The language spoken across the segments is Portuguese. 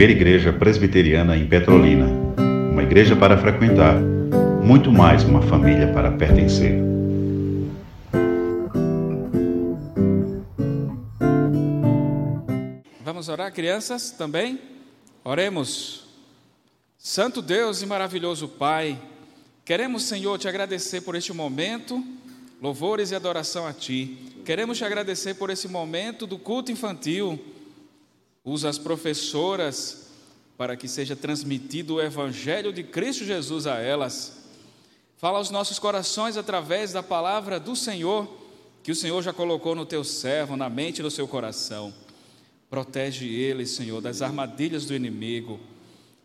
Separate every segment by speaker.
Speaker 1: primeira igreja presbiteriana em Petrolina. Uma igreja para frequentar, muito mais uma família para pertencer.
Speaker 2: Vamos orar, crianças, também? Oremos. Santo Deus e maravilhoso Pai, queremos, Senhor, te agradecer por este momento, louvores e adoração a Ti. Queremos te agradecer por esse momento do culto infantil. Usa as professoras para que seja transmitido o Evangelho de Cristo Jesus a elas. Fala aos nossos corações através da palavra do Senhor, que o Senhor já colocou no teu servo, na mente e no seu coração. Protege ele, Senhor, das armadilhas do inimigo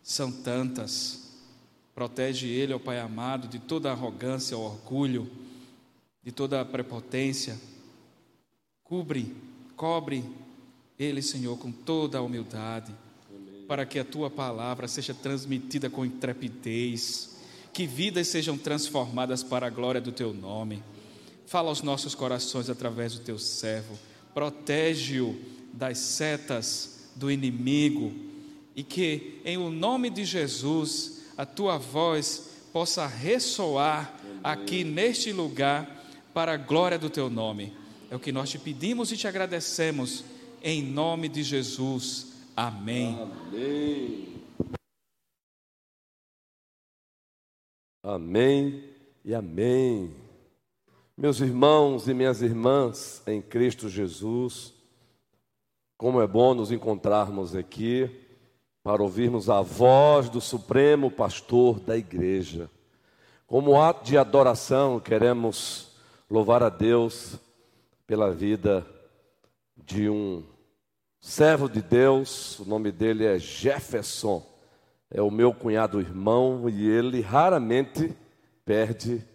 Speaker 2: são tantas. Protege ele, ó Pai amado, de toda arrogância, orgulho, de toda prepotência. Cubre, cobre ele, Senhor, com toda a humildade, Amém. para que a tua palavra seja transmitida com intrepidez, que vidas sejam transformadas para a glória do teu nome. Fala aos nossos corações através do teu servo, protege-o das setas do inimigo e que, em o nome de Jesus, a tua voz possa ressoar aqui neste lugar para a glória do teu nome. É o que nós te pedimos e te agradecemos, em nome de Jesus. Amém.
Speaker 3: Amém. Amém e amém. Meus irmãos e minhas irmãs em Cristo Jesus, como é bom nos encontrarmos aqui para ouvirmos a voz do Supremo Pastor da Igreja. Como ato de adoração, queremos louvar a Deus pela vida de um servo de Deus, o nome dele é Jefferson, é o meu cunhado irmão e ele raramente perde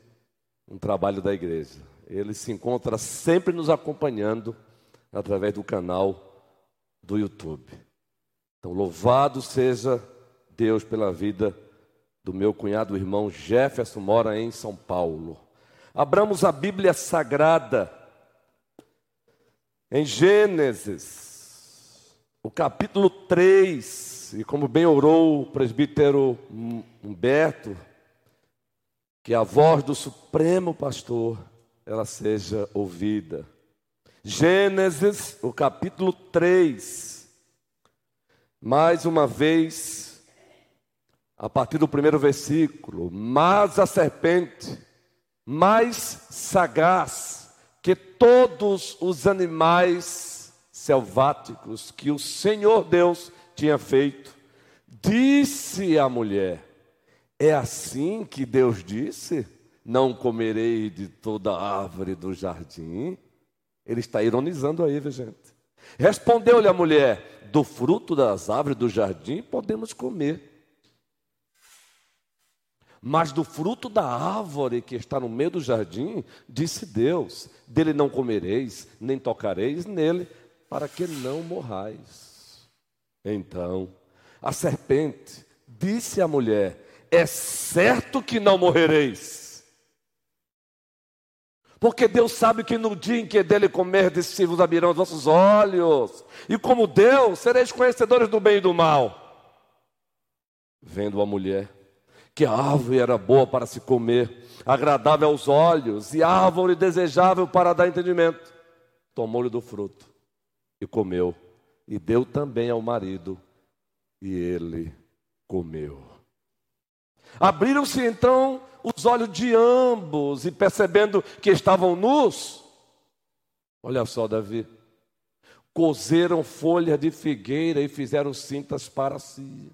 Speaker 3: um trabalho da igreja. Ele se encontra sempre nos acompanhando através do canal do YouTube. Então, louvado seja Deus pela vida do meu cunhado irmão Jefferson, mora em São Paulo. Abramos a Bíblia Sagrada em Gênesis, o capítulo 3, e como bem orou o presbítero Humberto, que a voz do Supremo Pastor ela seja ouvida. Gênesis, o capítulo 3, mais uma vez, a partir do primeiro versículo, mas a serpente, mais sagaz que todos os animais selváticos que o Senhor Deus tinha feito, disse à mulher: É assim que Deus disse: Não comerei de toda árvore do jardim. Ele está ironizando aí, gente. Respondeu-lhe a mulher: Do fruto das árvores do jardim podemos comer. Mas do fruto da árvore que está no meio do jardim, disse Deus: Dele não comereis, nem tocareis nele, para que não morrais. Então, a serpente disse à mulher: É certo que não morrereis. Porque Deus sabe que no dia em que dele comerdes, se vos abrirão os vossos olhos. E como Deus, sereis conhecedores do bem e do mal. Vendo a mulher, que a árvore era boa para se comer, agradável aos olhos, e árvore desejável para dar entendimento, tomou-lhe do fruto e comeu, e deu também ao marido, e ele comeu. Abriram-se então os olhos de ambos e percebendo que estavam nus, olha só, Davi, cozeram folha de figueira e fizeram cintas para si.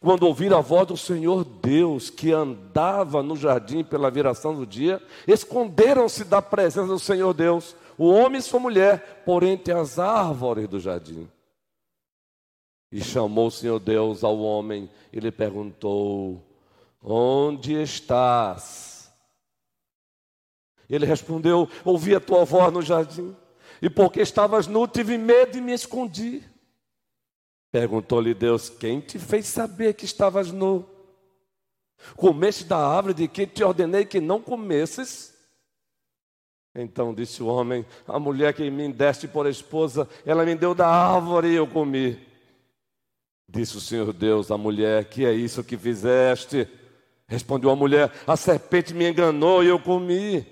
Speaker 3: Quando ouviram a voz do Senhor Deus, que andava no jardim pela viração do dia, esconderam-se da presença do Senhor Deus, o homem e sua mulher, por entre as árvores do jardim. E chamou o Senhor Deus ao homem e lhe perguntou: Onde estás? Ele respondeu: Ouvi a tua voz no jardim, e porque estavas nu, tive medo e me escondi. Perguntou-lhe Deus: Quem te fez saber que estavas nu? Comeste da árvore de que te ordenei que não comesses? Então disse o homem: A mulher que me deste por esposa, ela me deu da árvore e eu comi. Disse o Senhor Deus à mulher: Que é isso que fizeste? Respondeu a mulher: A serpente me enganou e eu comi.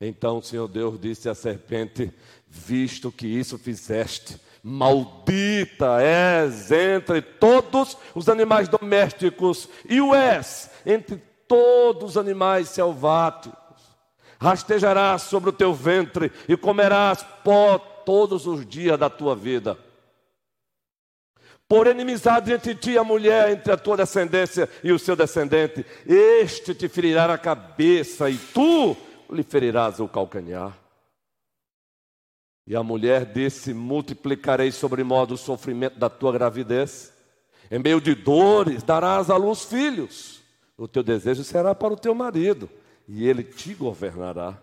Speaker 3: Então o Senhor Deus disse à serpente: Visto que isso fizeste, maldita és entre todos os animais domésticos e o és entre todos os animais selváticos. Rastejarás sobre o teu ventre e comerás pó todos os dias da tua vida. Por inimizade entre ti a mulher, entre a tua descendência e o seu descendente, este te ferirá a cabeça e tu lhe ferirás o calcanhar. E a mulher disse: Multiplicarei sobre modo o sofrimento da tua gravidez, em meio de dores darás à luz filhos. O teu desejo será para o teu marido, e ele te governará.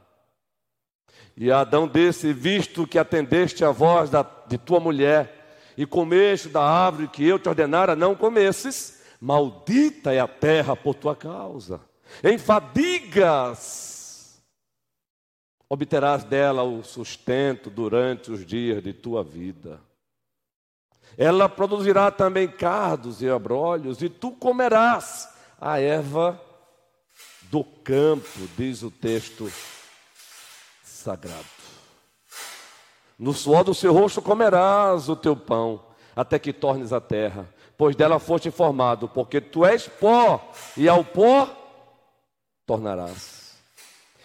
Speaker 3: E Adão disse: Visto que atendeste a voz da, de tua mulher, e comeste da árvore que eu te ordenara não comesses, maldita é a terra por tua causa. Em fadigas obterás dela o sustento durante os dias de tua vida. Ela produzirá também cardos e abrolhos, e tu comerás a erva do campo, diz o texto sagrado. No suor do seu rosto comerás o teu pão, até que tornes a terra, pois dela foste formado, porque tu és pó, e ao pó tornarás.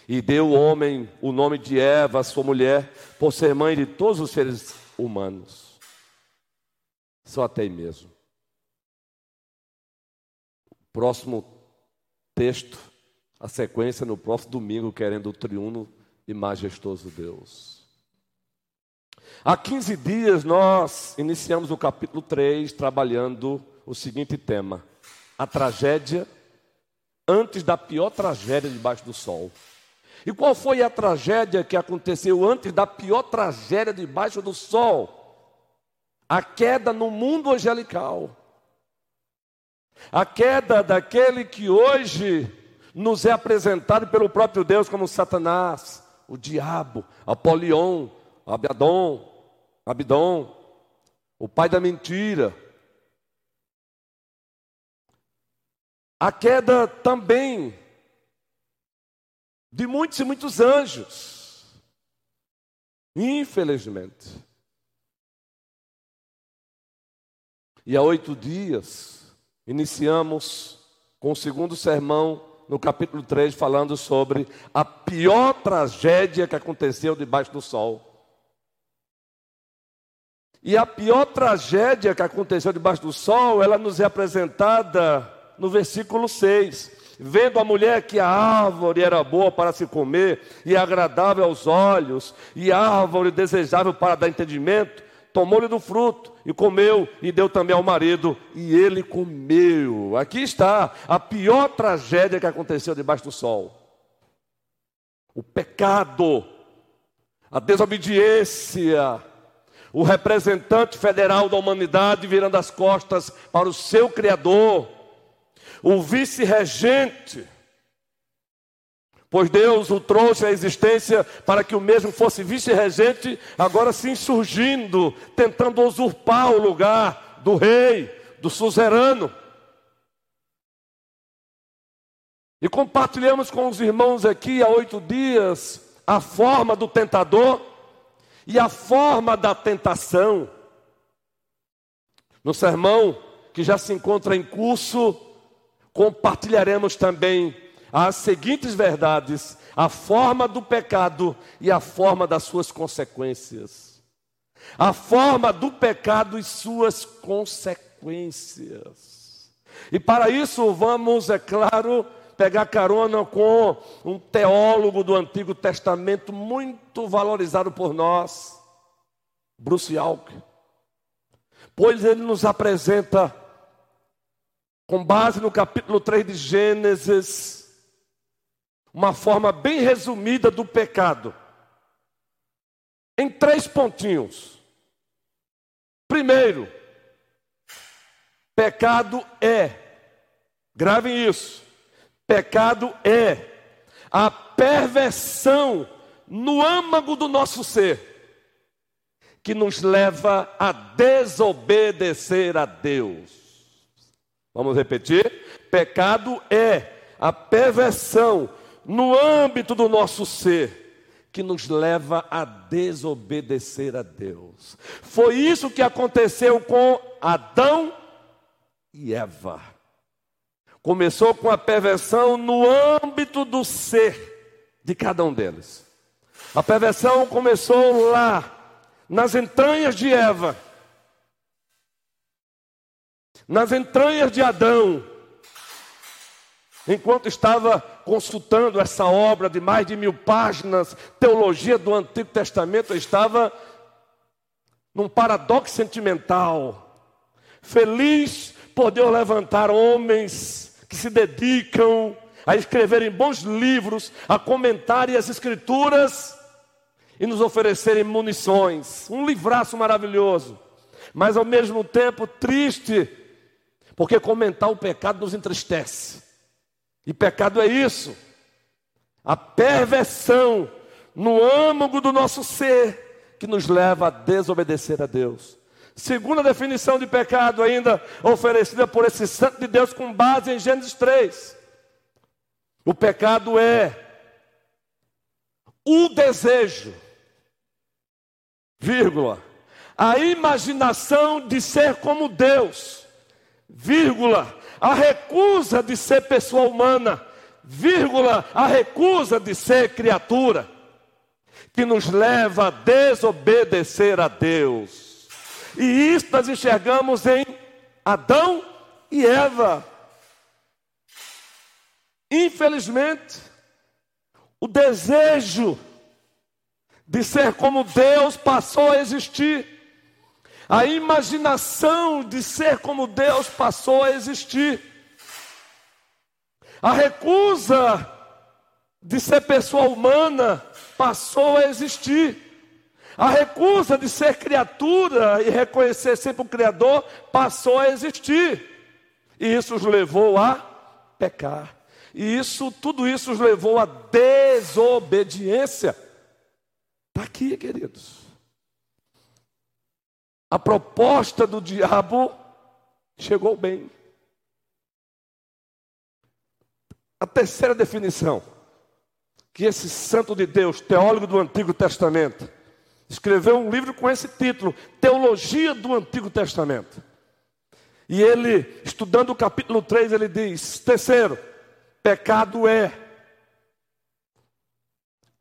Speaker 3: E deu o homem o nome de Eva, sua mulher, por ser mãe de todos os seres humanos. Só até aí mesmo. Próximo texto, a sequência no próximo domingo, querendo o triuno e majestoso Deus. Há 15 dias nós iniciamos o capítulo 3 trabalhando o seguinte tema: a tragédia antes da pior tragédia debaixo do sol. E qual foi a tragédia que aconteceu antes da pior tragédia debaixo do sol? A queda no mundo angelical. A queda daquele que hoje nos é apresentado pelo próprio Deus como Satanás, o diabo, Apolion, Abiadon, Abidom, o pai da mentira. A queda também de muitos e muitos anjos. Infelizmente. E há oito dias, iniciamos com o segundo sermão no capítulo 3, falando sobre a pior tragédia que aconteceu debaixo do sol. E a pior tragédia que aconteceu debaixo do sol, ela nos é apresentada no versículo 6. Vendo a mulher que a árvore era boa para se comer, e agradável aos olhos, e árvore desejável para dar entendimento, tomou-lhe do fruto e comeu, e deu também ao marido, e ele comeu. Aqui está a pior tragédia que aconteceu debaixo do sol: o pecado, a desobediência, o representante federal da humanidade virando as costas para o seu Criador, o vice-regente, pois Deus o trouxe à existência para que o mesmo fosse vice-regente, agora se insurgindo, tentando usurpar o lugar do rei, do suzerano. E compartilhamos com os irmãos aqui há oito dias a forma do tentador e a forma da tentação. No sermão que já se encontra em curso, compartilharemos também as seguintes verdades: a forma do pecado e a forma das suas consequências. A forma do pecado e suas consequências. E para isso vamos, é claro, pegar carona com um teólogo do Antigo Testamento muito valorizado por nós, Bruce Alck. Pois ele nos apresenta, com base no capítulo 3 de Gênesis, uma forma bem resumida do pecado, em três pontinhos. Primeiro, pecado é, gravem isso, Pecado é a perversão no âmago do nosso ser que nos leva a desobedecer a Deus. Vamos repetir? Pecado é a perversão no âmbito do nosso ser que nos leva a desobedecer a Deus. Foi isso que aconteceu com Adão e Eva. Começou com a perversão no âmbito do ser de cada um deles. A perversão começou lá, nas entranhas de Eva, nas entranhas de Adão. Enquanto estava consultando essa obra de mais de mil páginas, teologia do Antigo Testamento, eu estava num paradoxo sentimental. Feliz por levantar homens que se dedicam a escreverem bons livros, a comentarem as Escrituras e nos oferecerem munições. Um livraço maravilhoso, mas ao mesmo tempo triste, porque comentar o pecado nos entristece. E pecado é isso, a perversão no âmago do nosso ser que nos leva a desobedecer a Deus. Segunda definição de pecado, ainda oferecida por esse santo de Deus com base em Gênesis 3. O pecado é o desejo, vírgula, a imaginação de ser como Deus, vírgula, a recusa de ser pessoa humana, vírgula, a recusa de ser criatura, que nos leva a desobedecer a Deus. E isso nós enxergamos em Adão e Eva. Infelizmente, o desejo de ser como Deus passou a existir. A imaginação de ser como Deus passou a existir. A recusa de ser pessoa humana passou a existir. A recusa de ser criatura e reconhecer sempre o Criador passou a existir. E isso os levou a pecar. E isso, tudo isso os levou à desobediência. Está aqui, queridos. A proposta do diabo chegou bem. A terceira definição que esse santo de Deus, teólogo do Antigo Testamento, escreveu um livro com esse título, Teologia do Antigo Testamento. E ele, estudando o capítulo 3, ele diz: terceiro, pecado é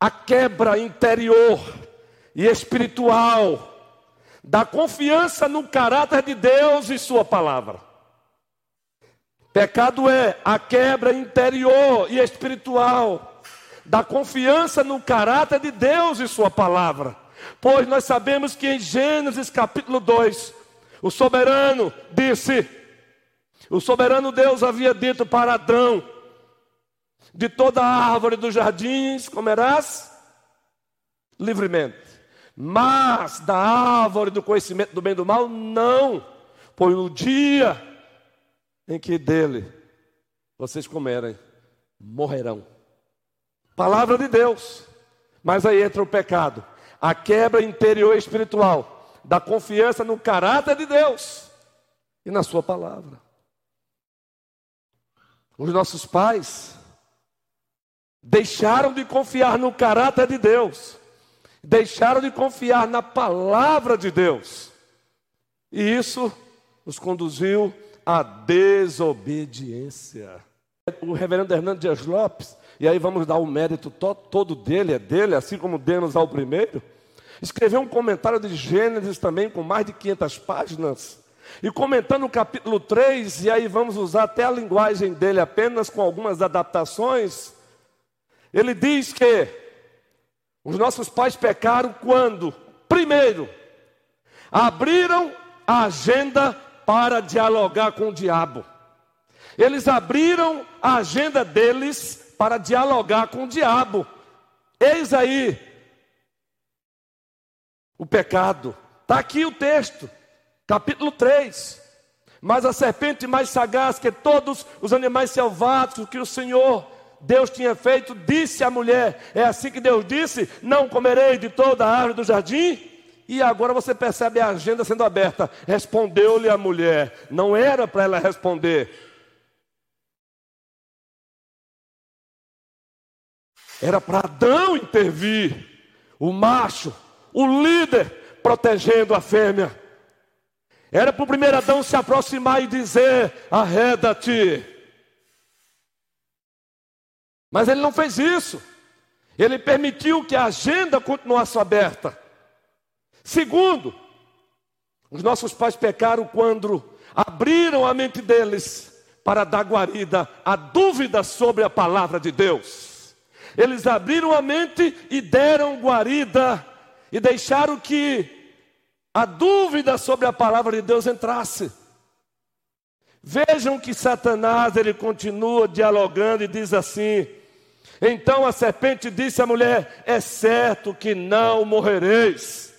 Speaker 3: a quebra interior e espiritual da confiança no caráter de Deus e Sua palavra. Pecado é a quebra interior e espiritual da confiança no caráter de Deus e Sua palavra. Pois nós sabemos que em Gênesis capítulo 2, o soberano disse: o soberano Deus havia dito para Adão: de toda árvore dos jardins comerás livremente. Mas da árvore do conhecimento do bem e do mal, não. Pois no dia em que dele vocês comerem, morrerão. Palavra de Deus. Mas aí entra o pecado, a quebra interior espiritual da confiança no caráter de Deus e na Sua palavra. Os nossos pais deixaram de confiar no caráter de Deus deixaram de confiar na palavra de Deus. E isso nos conduziu à desobediência. O reverendo Hernando Dias Lopes, e aí vamos dar o mérito todo dele, é dele, assim como demos ao primeiro, escreveu um comentário de Gênesis também com mais de 500 páginas. E comentando o capítulo 3, e aí vamos usar até a linguagem dele apenas com algumas adaptações, ele diz que os nossos pais pecaram quando, primeiro, abriram a agenda para dialogar com o diabo. Eles abriram a agenda deles para dialogar com o diabo. Eis aí o pecado. Está aqui o texto, capítulo 3. Mas a serpente mais sagaz que todos os animais selváticos que o Senhor Deus tinha feito, disse à mulher: É assim que Deus disse: Não comerei de toda a árvore do jardim? E agora você percebe a agenda sendo aberta. Respondeu-lhe a mulher. Não era para ela responder. Era para Adão intervir. O macho, o líder, protegendo a fêmea. Era para o primeiro Adão se aproximar e dizer: arreda-te. Mas ele não fez isso. Ele permitiu que a agenda continuasse aberta. Segundo, os nossos pais pecaram quando abriram a mente deles para dar guarida a dúvida sobre a palavra de Deus. Eles abriram a mente e deram guarida e deixaram que a dúvida sobre a palavra de Deus entrasse. Vejam que Satanás ele continua dialogando e diz assim: Então a serpente disse à mulher: É certo que não morrereis.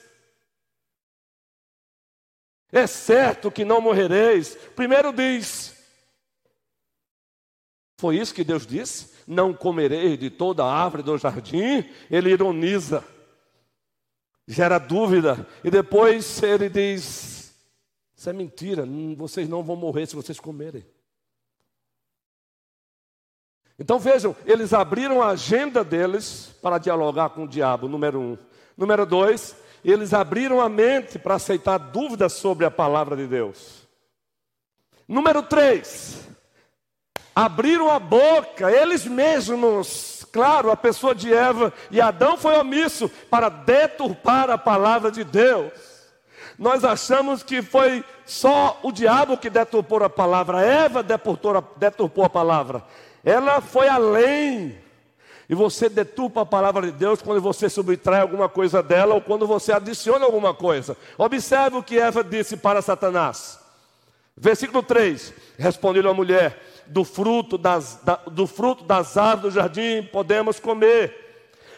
Speaker 3: É certo que não morrereis. Primeiro diz: Foi isso que Deus disse? Não comereis de toda a árvore do jardim. Ele ironiza gera dúvida, e depois ele diz: Isso é mentira, vocês não vão morrer se vocês comerem. Então vejam, eles abriram a agenda deles para dialogar com o diabo, número um. Número dois, eles abriram a mente para aceitar dúvidas sobre a palavra de Deus. Número três, abriram a boca, eles mesmos Claro, a pessoa de Eva e Adão foi omisso para deturpar a palavra de Deus. Nós achamos que foi só o diabo que deturpou a palavra, Eva deturpou a, palavra. Ela foi além. E você deturpa a palavra de Deus quando você subtrai alguma coisa dela ou quando você adiciona alguma coisa. Observe o que Eva disse para Satanás. Versículo 3: Respondeu a mulher: do fruto das, da, do fruto das árvores do jardim podemos comer,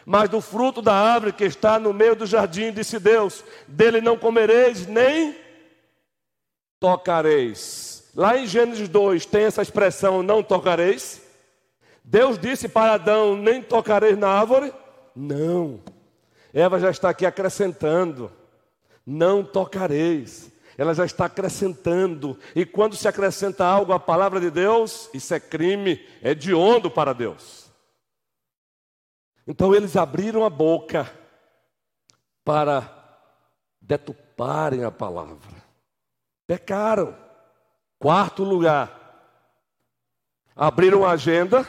Speaker 3: mas do fruto da árvore que está no meio do jardim, disse Deus, dele não comereis nem tocareis. Lá em Gênesis 2 tem essa expressão não tocareis. Deus disse para Adão: nem tocareis na árvore? Não. Eva já está aqui acrescentando: não tocareis ela já está acrescentando. E quando se acrescenta algo à palavra de Deus, isso é crime, é de onda para Deus. Então eles abriram a boca para detuparem a palavra. Pecaram. Quarto lugar, abriram a agenda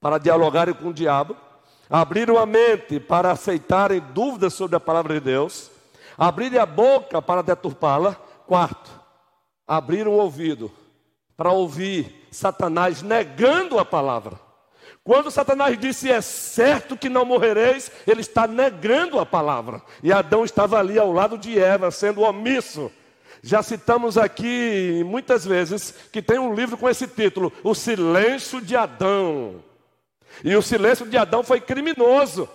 Speaker 3: para dialogarem com o diabo, abriram a mente para aceitarem dúvidas sobre a palavra de Deus abrirem a boca para deturpá-la. Quarto, abrir o ouvido para ouvir Satanás negando a palavra. Quando Satanás disse é certo que não morrereis, ele está negando a palavra. E Adão estava ali ao lado de Eva, sendo omisso. Já citamos aqui muitas vezes que tem um livro com esse título, O Silêncio de Adão. E o silêncio de Adão foi criminoso.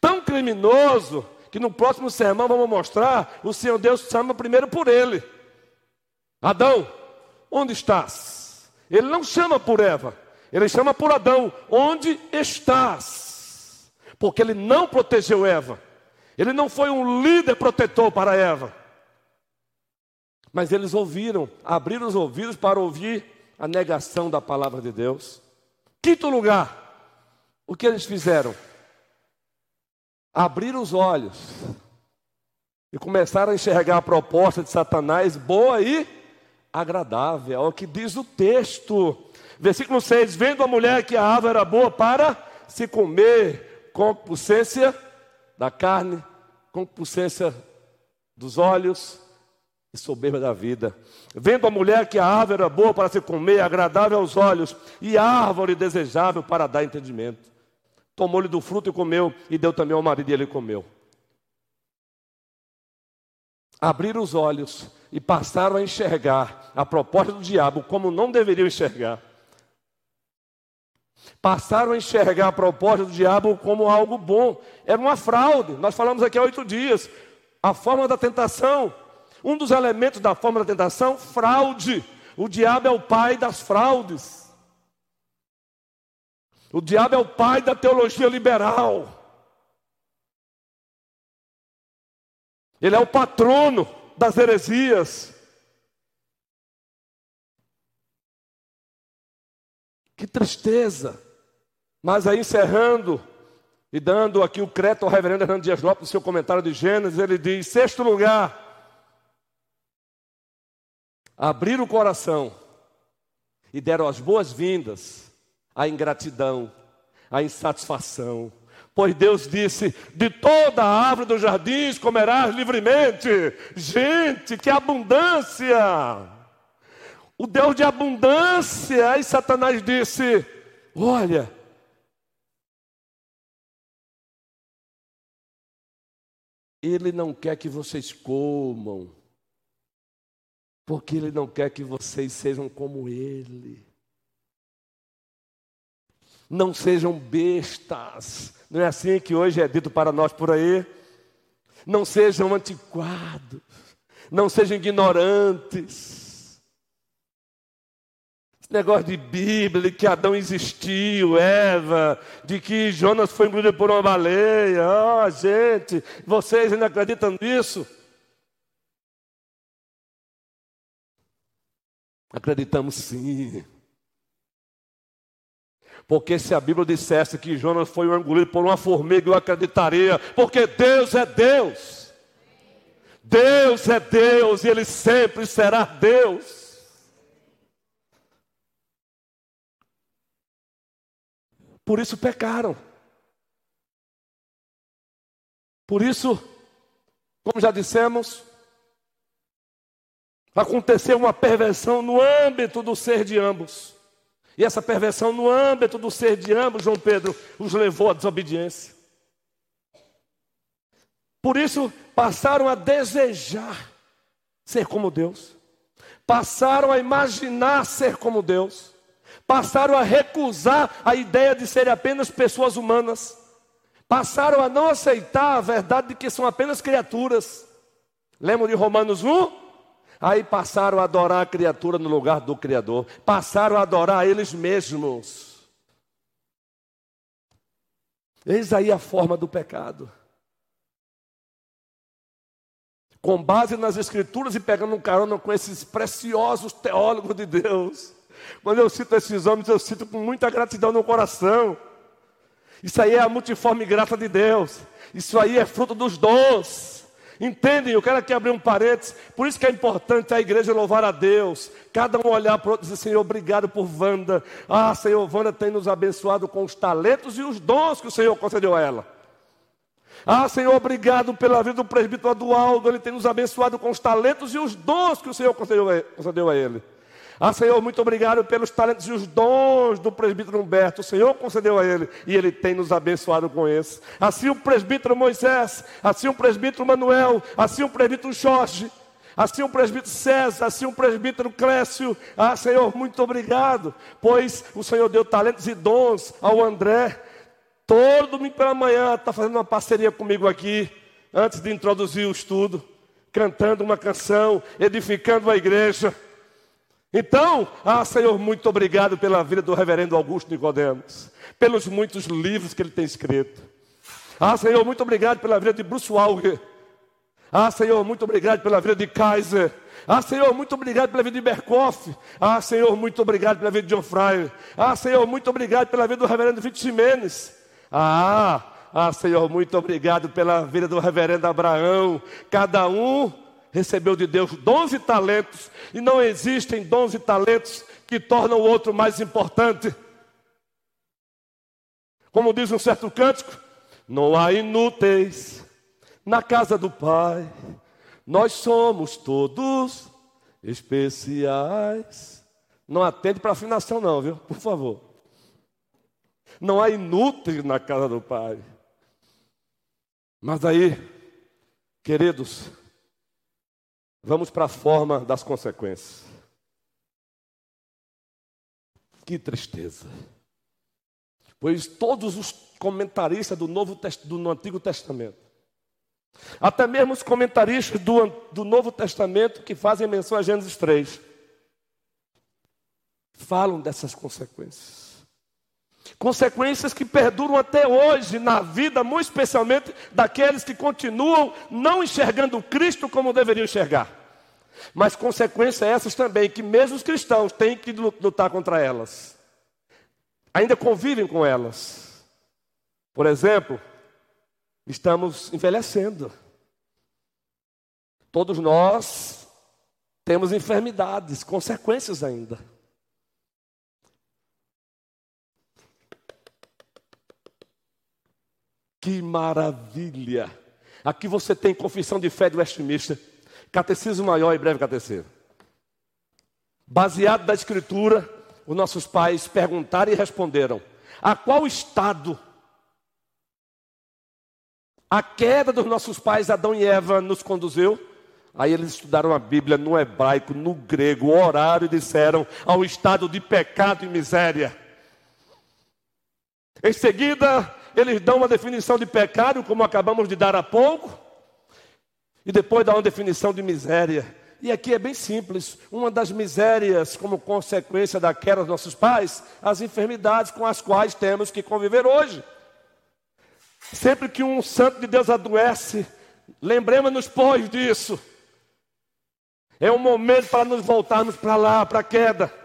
Speaker 3: Tão criminoso que no próximo sermão vamos mostrar, o Senhor Deus chama primeiro por ele. Adão, onde estás? Ele não chama por Eva, ele chama por Adão, onde estás? Porque ele não protegeu Eva, ele não foi um líder protetor para Eva. Mas eles ouviram, abriram os ouvidos para ouvir a negação da palavra de Deus. Quinto lugar, o que eles fizeram? abriram os olhos e começaram a enxergar a proposta de Satanás boa e agradável, é o que diz o texto. Versículo 6: Vendo a mulher que a árvore era boa para se comer, concupiscência da carne, concupiscência dos olhos e soberba da vida. Vendo a mulher que a árvore era boa para se comer, agradável aos olhos, e árvore desejável para dar entendimento tomou-lhe do fruto e comeu, e deu também ao marido e ele comeu. Abriram os olhos e passaram a enxergar a proposta do diabo como não deveriam enxergar. Passaram a enxergar a proposta do diabo como algo bom. Era uma fraude. Nós falamos aqui há oito dias. A forma da tentação. Um dos elementos da forma da tentação, fraude. O diabo é o pai das fraudes. O diabo é o pai da teologia liberal. Ele é o patrono das heresias. Que tristeza. Mas aí encerrando e dando aqui o crédito ao reverendo Hernando Dias Lopes no seu comentário de Gênesis, ele diz: sexto lugar, abrir o coração e deram as boas-vindas à ingratidão, à insatisfação. Pois Deus disse: de toda a árvore dos jardins comerás livremente. Gente, que abundância! O Deus de abundância. Aí Satanás disse: Olha, Ele não quer que vocês comam, porque Ele não quer que vocês sejam como Ele. Não sejam bestas, não é assim que hoje é dito para nós por aí? Não sejam antiquados, não sejam ignorantes negócio de Bíblia, de que Adão existiu, Eva, de que Jonas foi engolido por uma baleia. Oh, gente, vocês ainda acreditam nisso? Acreditamos sim. Porque se a Bíblia dissesse que Jonas foi engolido por uma formiga, eu acreditaria, porque Deus é Deus. Deus é Deus e Ele sempre será Deus. Por isso pecaram. Por isso, como já dissemos, aconteceu uma perversão no âmbito do ser de ambos. E essa perversão no âmbito do ser de ambos, João Pedro, os levou à desobediência. Por isso, passaram a desejar ser como Deus, passaram a imaginar ser como Deus passaram a recusar a ideia de serem apenas pessoas humanas, passaram a não aceitar a verdade de que são apenas criaturas. Lembram de Romanos 1? Aí passaram a adorar a criatura no lugar do Criador, passaram a adorar a eles mesmos. Eis aí a forma do pecado. Com base nas Escrituras e pegando um carona com esses preciosos teólogos de Deus quando eu cito esses homens, eu cito com muita gratidão no coração. Isso aí é a multiforme graça de Deus. Isso aí é fruto dos dons. Entendem? Eu quero aqui abrir um parênteses. Por isso que é importante a igreja louvar a Deus. Cada um olhar para o outro e dizer, Senhor, obrigado por Wanda. Ah, Senhor, Wanda tem nos abençoado com os talentos e os dons que o Senhor concedeu a ela. Ah, Senhor, obrigado pela vida do presbítero Adualdo. Ele tem nos abençoado com os talentos e os dons que o Senhor concedeu a ele. Ah, Senhor, muito obrigado pelos talentos e os dons do presbítero Humberto. O Senhor concedeu a ele e ele tem nos abençoado com isso. Assim o presbítero Moisés, assim o presbítero Manuel, assim o presbítero Jorge, assim o presbítero César, assim o presbítero Clécio. Ah, Senhor, muito obrigado, pois o Senhor deu talentos e dons ao André. Todo domingo pela manhã está fazendo uma parceria comigo aqui, antes de introduzir o estudo, cantando uma canção, edificando a igreja. Então, ah, Senhor, muito obrigado pela vida do reverendo Augusto Nicodemos, pelos muitos livros que ele tem escrito. Ah, Senhor, muito obrigado pela vida de Bruce Walker. Ah, Senhor, muito obrigado pela vida de Kaiser. Ah, Senhor, muito obrigado pela vida de Berkoff. Ah, Senhor, muito obrigado pela vida de John Fryer. Ah, Senhor, muito obrigado pela vida do reverendo Vitor Ximenes. Ah, ah, Senhor, muito obrigado pela vida do reverendo Abraão. Cada um recebeu de Deus dons e talentos, e não existem dons e talentos que tornam o outro mais importante. Como diz um certo cântico, não há inúteis na casa do Pai, nós somos todos especiais. Não atende para afinação, não, viu? Por favor. Não há inúteis na casa do Pai. Mas aí, queridos, Vamos para a forma das consequências. Que tristeza. Pois todos os comentaristas do, Novo, do Antigo Testamento, até mesmo os comentaristas do, do Novo Testamento que fazem menção a Gênesis 3, falam dessas consequências. Consequências que perduram até hoje na vida, muito especialmente daqueles que continuam não enxergando Cristo como deveriam enxergar. Mas consequências essas também, que mesmo os cristãos têm que lutar contra elas. Ainda convivem com elas. Por exemplo, estamos envelhecendo. Todos nós temos enfermidades, consequências ainda. Que maravilha! Aqui você tem confissão de fé do Westminster, catecismo maior e breve catecismo. Baseado na Escritura, os nossos pais perguntaram e responderam: a qual estado a queda dos nossos pais Adão e Eva nos conduziu? Aí eles estudaram a Bíblia no hebraico, no grego, oraram e disseram ao estado de pecado e miséria. Em seguida, eles dão uma definição de pecado, como acabamos de dar há pouco, e depois dá uma definição de miséria. E aqui é bem simples: uma das misérias, como consequência da queda dos nossos pais, as enfermidades com as quais temos que conviver hoje. Sempre que um santo de Deus adoece, lembremos-nos, pois, disso. É um momento para nos voltarmos para lá, para a queda.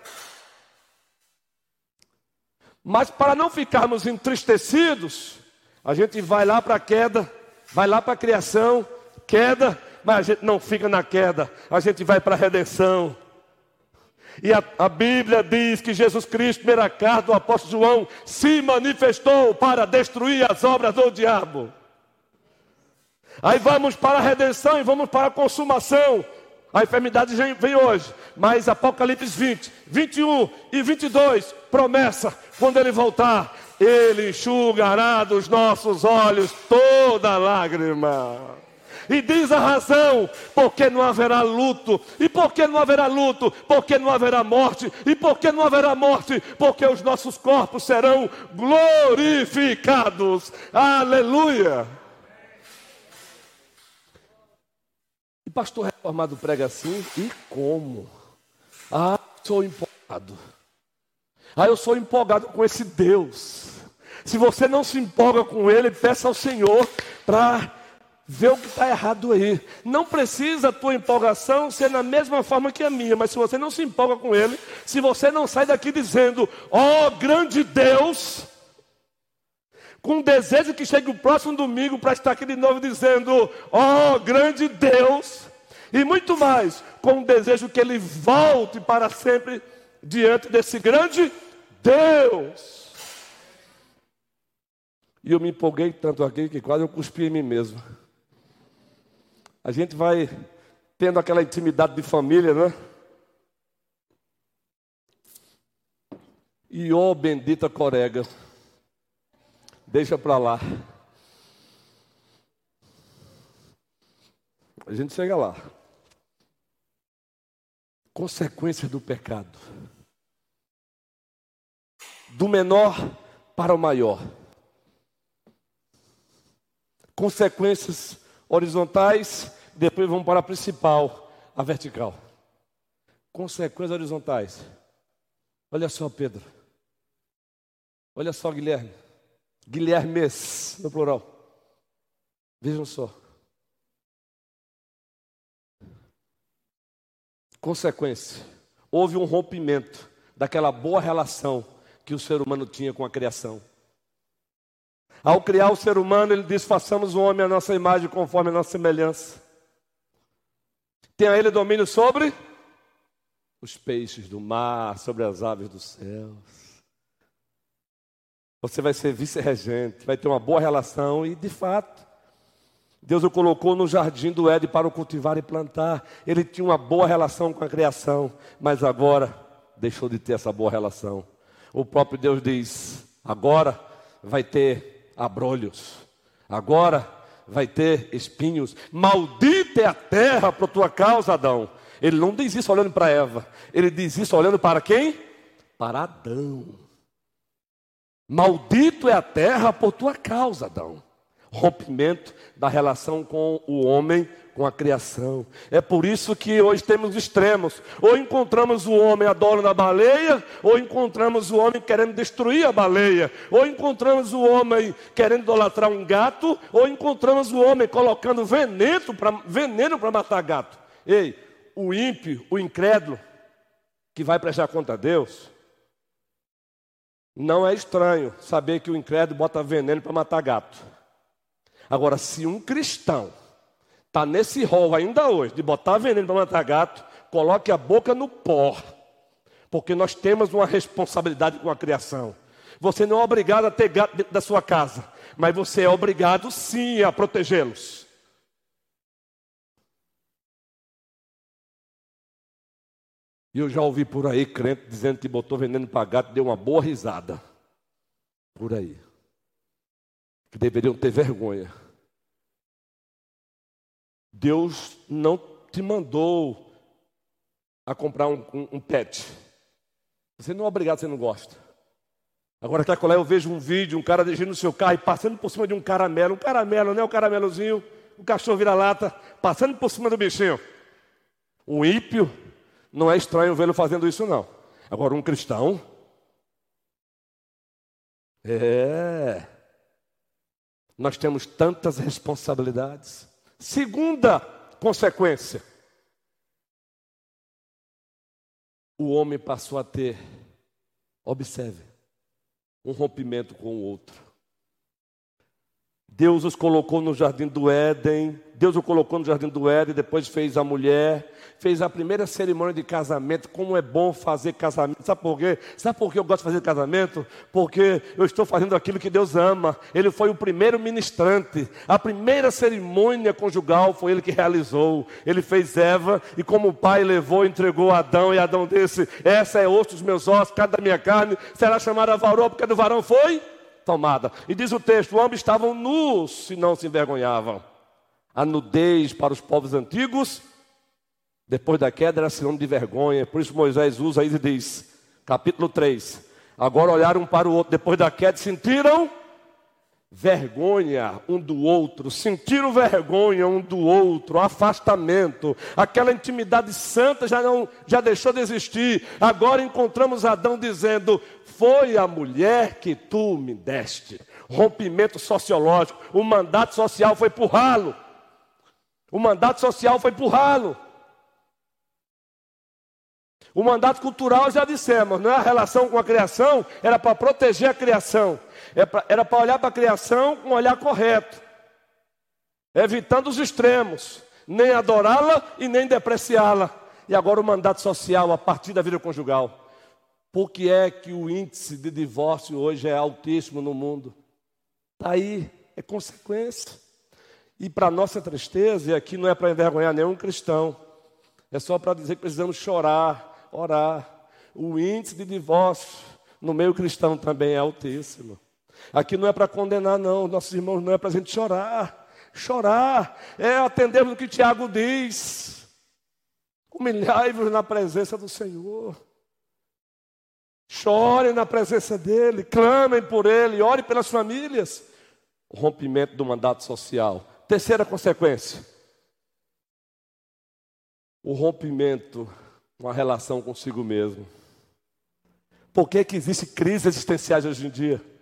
Speaker 3: Mas para não ficarmos entristecidos, a gente vai lá para a queda, vai lá para a criação, queda, mas a gente não fica na queda, a gente vai para a redenção. E a, a, Bíblia diz que Jesus Cristo, primeira carta do apóstolo João, se manifestou para destruir as obras do diabo. Aí vamos para a redenção e vamos para a consumação. A enfermidade vem hoje, mas Apocalipse 20, 21 e 22, promessa: quando ele voltar, ele enxugará dos nossos olhos toda lágrima. E diz a razão, porque não haverá luto. E por que não haverá luto? Porque não haverá morte. E por que não haverá morte? Porque os nossos corpos serão glorificados. Aleluia. Pastor reformado prega assim? E como? Ah, sou empolgado. Ah, eu sou empolgado com esse Deus. Se você não se empolga com Ele, peça ao Senhor para ver o que está errado aí. Não precisa a tua empolgação ser na mesma forma que a minha, mas se você não se empolga com Ele, se você não sai daqui dizendo, ó oh, grande Deus, com desejo que chegue o próximo domingo para estar aqui de novo dizendo: Ó oh, grande Deus, e muito mais, com o desejo que ele volte para sempre diante desse grande Deus. E eu me empolguei tanto aqui que quase eu cuspi em mim mesmo. A gente vai tendo aquela intimidade de família, né? E ó oh, bendita corega. Deixa para lá. A gente chega lá. Consequência do pecado. Do menor para o maior. Consequências horizontais, depois vamos para a principal, a vertical. Consequências horizontais. Olha só, Pedro. Olha só, Guilherme. Guilhermes, no plural. Vejam só. Consequência: houve um rompimento daquela boa relação que o ser humano tinha com a criação. Ao criar o ser humano, ele diz: façamos o homem a nossa imagem conforme a nossa semelhança. Tenha ele domínio sobre os peixes do mar, sobre as aves dos céus. Você vai ser vice-regente, vai ter uma boa relação e, de fato, Deus o colocou no jardim do Éden para o cultivar e plantar. Ele tinha uma boa relação com a criação, mas agora deixou de ter essa boa relação. O próprio Deus diz: agora vai ter abrolhos, agora vai ter espinhos. Maldita é a terra por tua causa, Adão. Ele não diz isso olhando para Eva, ele diz isso olhando para quem? Para Adão. Maldito é a terra por tua causa, Adão. Rompimento da relação com o homem com a criação. É por isso que hoje temos extremos. Ou encontramos o homem adorando a baleia, ou encontramos o homem querendo destruir a baleia, ou encontramos o homem querendo idolatrar um gato, ou encontramos o homem colocando veneno para veneno matar gato. Ei, o ímpio, o incrédulo, que vai prestar conta a Deus, não é estranho saber que o incrédulo bota veneno para matar gato. Agora, se um cristão está nesse rol ainda hoje de botar veneno para matar gato, coloque a boca no pó, porque nós temos uma responsabilidade com a criação. Você não é obrigado a ter gato dentro da sua casa, mas você é obrigado sim a protegê-los. E eu já ouvi por aí crente dizendo que botou veneno para gato, deu uma boa risada. Por aí. Que deveriam ter vergonha. Deus não te mandou a comprar um, um, um pet. Você não é obrigado, você não gosta. Agora, colar, eu vejo um vídeo, um cara dirigindo o seu carro e passando por cima de um caramelo, um caramelo, né? Um caramelozinho, o um cachorro vira-lata, passando por cima do bichinho. Um ímpio não é estranho vê-lo fazendo isso, não. Agora, um cristão. É. Nós temos tantas responsabilidades. Segunda consequência: o homem passou a ter, observe, um rompimento com o outro. Deus os colocou no jardim do Éden, Deus o colocou no jardim do Éden, depois fez a mulher, fez a primeira cerimônia de casamento. Como é bom fazer casamento. Sabe por quê? Sabe por que eu gosto de fazer casamento? Porque eu estou fazendo aquilo que Deus ama. Ele foi o primeiro ministrante. A primeira cerimônia conjugal foi ele que realizou. Ele fez Eva e como o pai levou, entregou Adão e Adão disse: "Essa é osso dos meus ossos, cada da minha carne, será chamada varão, porque do varão foi tomada. E diz o texto: ambos estavam nus se não se envergonhavam. A nudez para os povos antigos, depois da queda, era sinônimo de vergonha. Por isso Moisés usa aí e diz, capítulo 3: Agora olharam um para o outro, depois da queda, sentiram vergonha um do outro, sentiram vergonha um do outro, afastamento, aquela intimidade santa já não já deixou de existir. Agora encontramos Adão dizendo: "Foi a mulher que tu me deste". Rompimento sociológico, o mandato social foi por ralo. O mandato social foi por ralo. O mandato cultural já dissemos, não é a relação com a criação, era para proteger a criação. É era para olhar para a criação com um olhar correto, evitando os extremos, nem adorá-la e nem depreciá-la. E agora o mandato social a partir da vida conjugal. Por que é que o índice de divórcio hoje é altíssimo no mundo? Está aí, é consequência. E para nossa tristeza, e aqui não é para envergonhar nenhum cristão, é só para dizer que precisamos chorar, orar. O índice de divórcio no meio cristão também é altíssimo. Aqui não é para condenar, não, nossos irmãos, não é para a gente chorar. Chorar é atendermos o que Tiago diz. Humilhai-vos na presença do Senhor. Chorem na presença dEle, clamem por Ele, orem pelas famílias. O rompimento do mandato social. Terceira consequência: o rompimento com a relação consigo mesmo. Por que, que existe crise existenciais hoje em dia?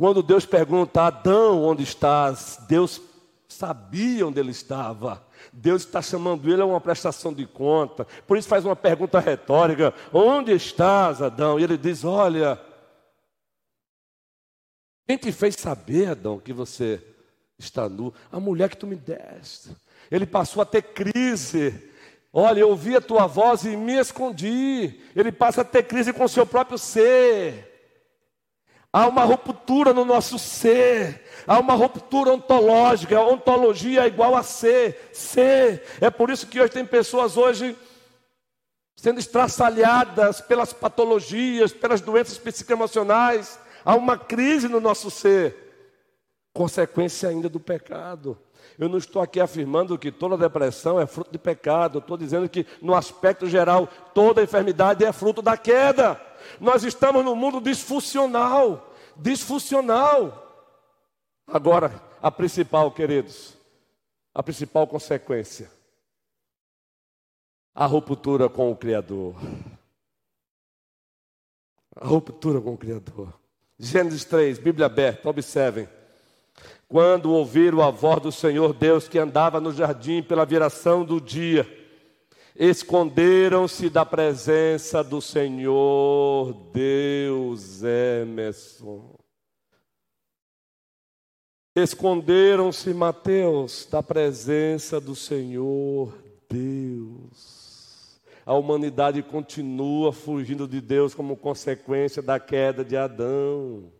Speaker 3: Quando Deus pergunta, Adão, onde estás? Deus sabia onde ele estava. Deus está chamando ele a uma prestação de conta. Por isso faz uma pergunta retórica: Onde estás, Adão? E ele diz: Olha, quem te fez saber, Adão, que você está nu? A mulher que tu me deste. Ele passou a ter crise. Olha, eu ouvi a tua voz e me escondi. Ele passa a ter crise com o seu próprio ser. Há uma ruptura no nosso ser, há uma ruptura ontológica, a ontologia é igual a ser, ser. É por isso que hoje tem pessoas hoje sendo estraçalhadas pelas patologias, pelas doenças psicoemocionais. Há uma crise no nosso ser, consequência ainda do pecado. Eu não estou aqui afirmando que toda depressão é fruto de pecado, eu estou dizendo que, no aspecto geral, toda enfermidade é fruto da queda. Nós estamos num mundo disfuncional. Disfuncional. Agora, a principal, queridos, a principal consequência? A ruptura com o Criador. A ruptura com o Criador. Gênesis 3, Bíblia aberta, observem. Quando ouviram a voz do Senhor Deus que andava no jardim pela viração do dia, esconderam-se da presença do Senhor Deus Emerson. Esconderam-se, Mateus, da presença do Senhor Deus. A humanidade continua fugindo de Deus como consequência da queda de Adão.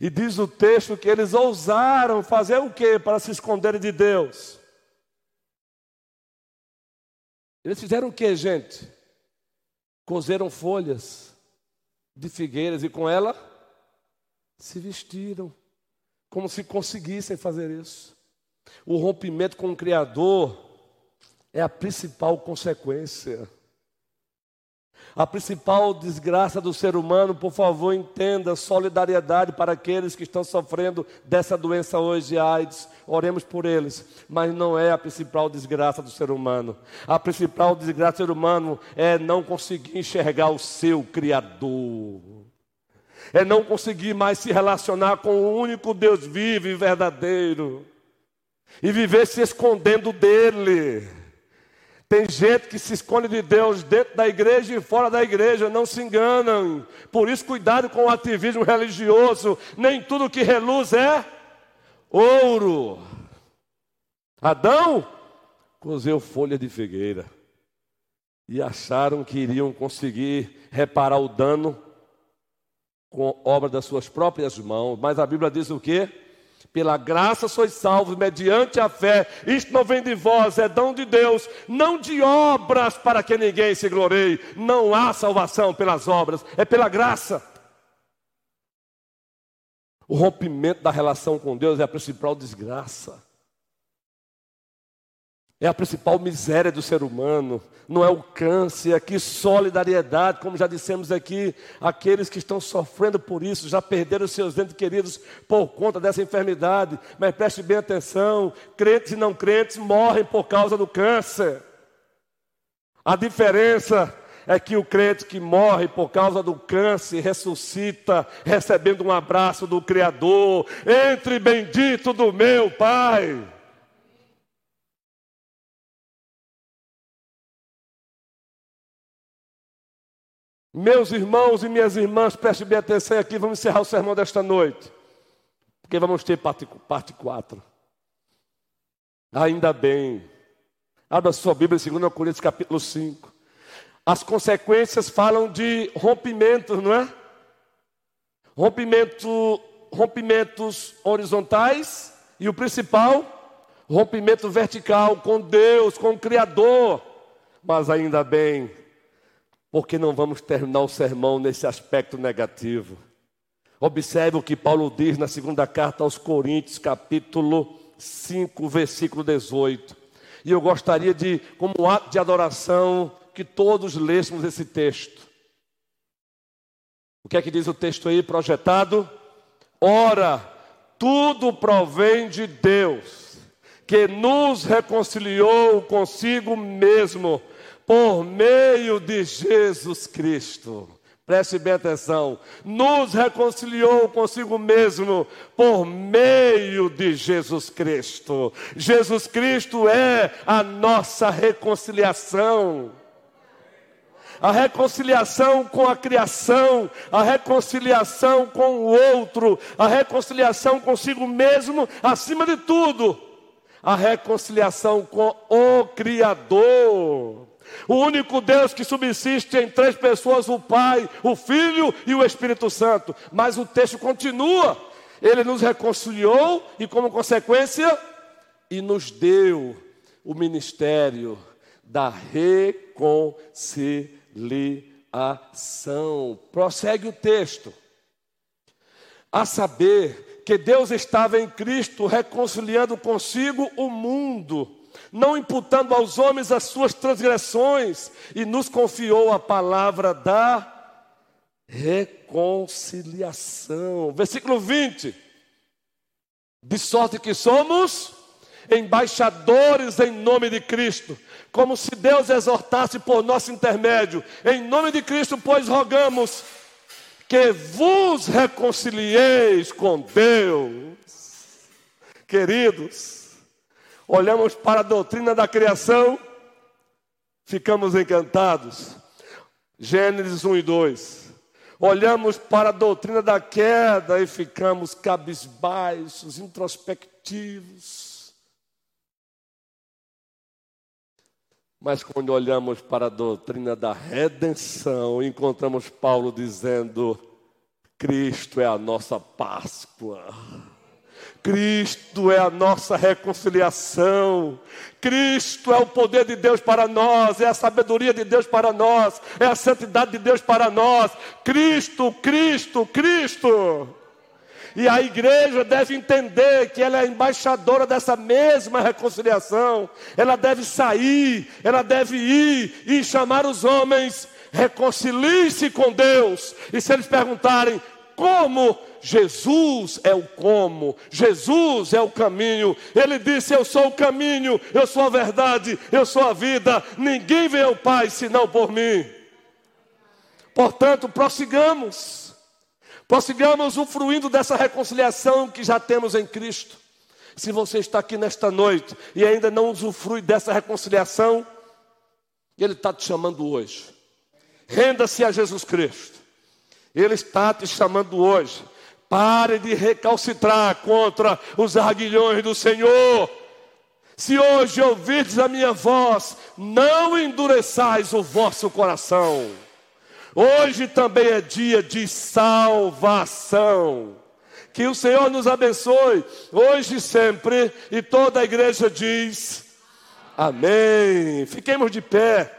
Speaker 3: E diz o texto que eles ousaram fazer o que para se esconderem de Deus? Eles fizeram o que, gente? Cozeram folhas de figueiras e com ela se vestiram, como se conseguissem fazer isso. O rompimento com o Criador é a principal consequência. A principal desgraça do ser humano, por favor, entenda solidariedade para aqueles que estão sofrendo dessa doença hoje, AIDS. Oremos por eles, mas não é a principal desgraça do ser humano. A principal desgraça do ser humano é não conseguir enxergar o seu Criador. É não conseguir mais se relacionar com o único Deus vivo e verdadeiro. E viver se escondendo dele. Tem gente que se esconde de Deus dentro da igreja e fora da igreja, não se enganam. Por isso, cuidado com o ativismo religioso. Nem tudo que reluz é ouro. Adão cozeu folha de figueira e acharam que iriam conseguir reparar o dano com obra das suas próprias mãos. Mas a Bíblia diz o quê? Pela graça sois salvos, mediante a fé. Isto não vem de vós, é dom de Deus, não de obras para que ninguém se glorie. Não há salvação pelas obras, é pela graça. O rompimento da relação com Deus é a principal desgraça. É a principal miséria do ser humano, não é o câncer, é que solidariedade, como já dissemos aqui, aqueles que estão sofrendo por isso, já perderam seus entes queridos por conta dessa enfermidade, mas preste bem atenção: crentes e não crentes morrem por causa do câncer. A diferença é que o crente que morre por causa do câncer ressuscita, recebendo um abraço do Criador, entre bendito do meu Pai. Meus irmãos e minhas irmãs, preste bem atenção aqui, vamos encerrar o sermão desta noite, porque vamos ter parte, parte 4. Ainda bem. Abra sua Bíblia em 2 Coríntios capítulo 5. As consequências falam de rompimentos, não é? Rompimento, rompimentos horizontais e o principal, rompimento vertical com Deus, com o Criador. Mas ainda bem, porque não vamos terminar o sermão nesse aspecto negativo. Observe o que Paulo diz na segunda carta aos Coríntios, capítulo 5, versículo 18. E eu gostaria de, como ato de adoração, que todos lêssemos esse texto. O que é que diz o texto aí projetado? Ora, tudo provém de Deus, que nos reconciliou consigo mesmo por meio de Jesus Cristo. Preste bem atenção. Nos reconciliou consigo mesmo por meio de Jesus Cristo. Jesus Cristo é a nossa reconciliação. A reconciliação com a criação, a reconciliação com o outro, a reconciliação consigo mesmo, acima de tudo, a reconciliação com o Criador. O único Deus que subsiste em três pessoas: o Pai, o Filho e o Espírito Santo. Mas o texto continua. Ele nos reconciliou e, como consequência, e nos deu o ministério da reconciliação. Prossegue o texto. A saber que Deus estava em Cristo reconciliando consigo o mundo não imputando aos homens as suas transgressões, e nos confiou a palavra da reconciliação. Versículo 20. De sorte que somos embaixadores em nome de Cristo, como se Deus exortasse por nosso intermédio. Em nome de Cristo, pois rogamos que vos reconcilieis com Deus. Queridos, olhamos para a doutrina da criação, ficamos encantados. Gênesis 1 e 2. Olhamos para a doutrina da queda e ficamos cabisbaixos, introspectivos. Mas quando olhamos para a doutrina da redenção, encontramos Paulo dizendo: Cristo é a nossa Páscoa. Cristo é a nossa reconciliação. Cristo é o poder de Deus para nós, é a sabedoria de Deus para nós, é a santidade de Deus para nós. Cristo, Cristo, Cristo. E a igreja deve entender que ela é embaixadora dessa mesma reconciliação. Ela deve sair, ela deve ir e chamar os homens, reconcilie-se com Deus. E se eles perguntarem como, Jesus é o como, Jesus é o caminho. Ele disse: Eu sou o caminho, eu sou a verdade, eu sou a vida. Ninguém vê ao Pai senão por mim. Portanto, prossigamos Prossigamos usufruindo dessa reconciliação que já temos em Cristo. Se você está aqui nesta noite e ainda não usufrui dessa reconciliação, Ele está te chamando hoje. Renda-se a Jesus Cristo. Ele está te chamando hoje. Pare de recalcitrar contra os arguilhões do Senhor. Se hoje ouvirdes a minha voz, não endureçais o vosso coração. Hoje também é dia de salvação. Que o Senhor nos abençoe, hoje e sempre. E toda a igreja diz: Amém. Fiquemos de pé.